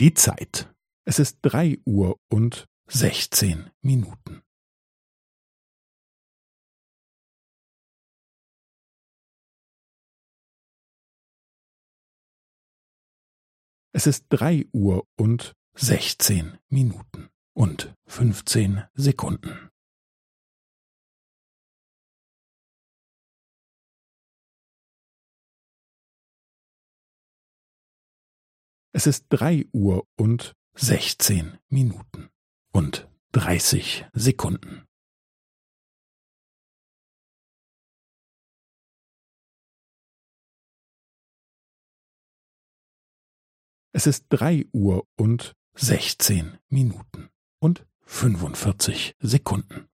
Die Zeit. Es ist drei Uhr und sechzehn Minuten. Es ist drei Uhr und sechzehn Minuten und fünfzehn Sekunden. Es ist drei Uhr und sechzehn Minuten und dreißig Sekunden. Es ist drei Uhr und sechzehn Minuten und fünfundvierzig Sekunden.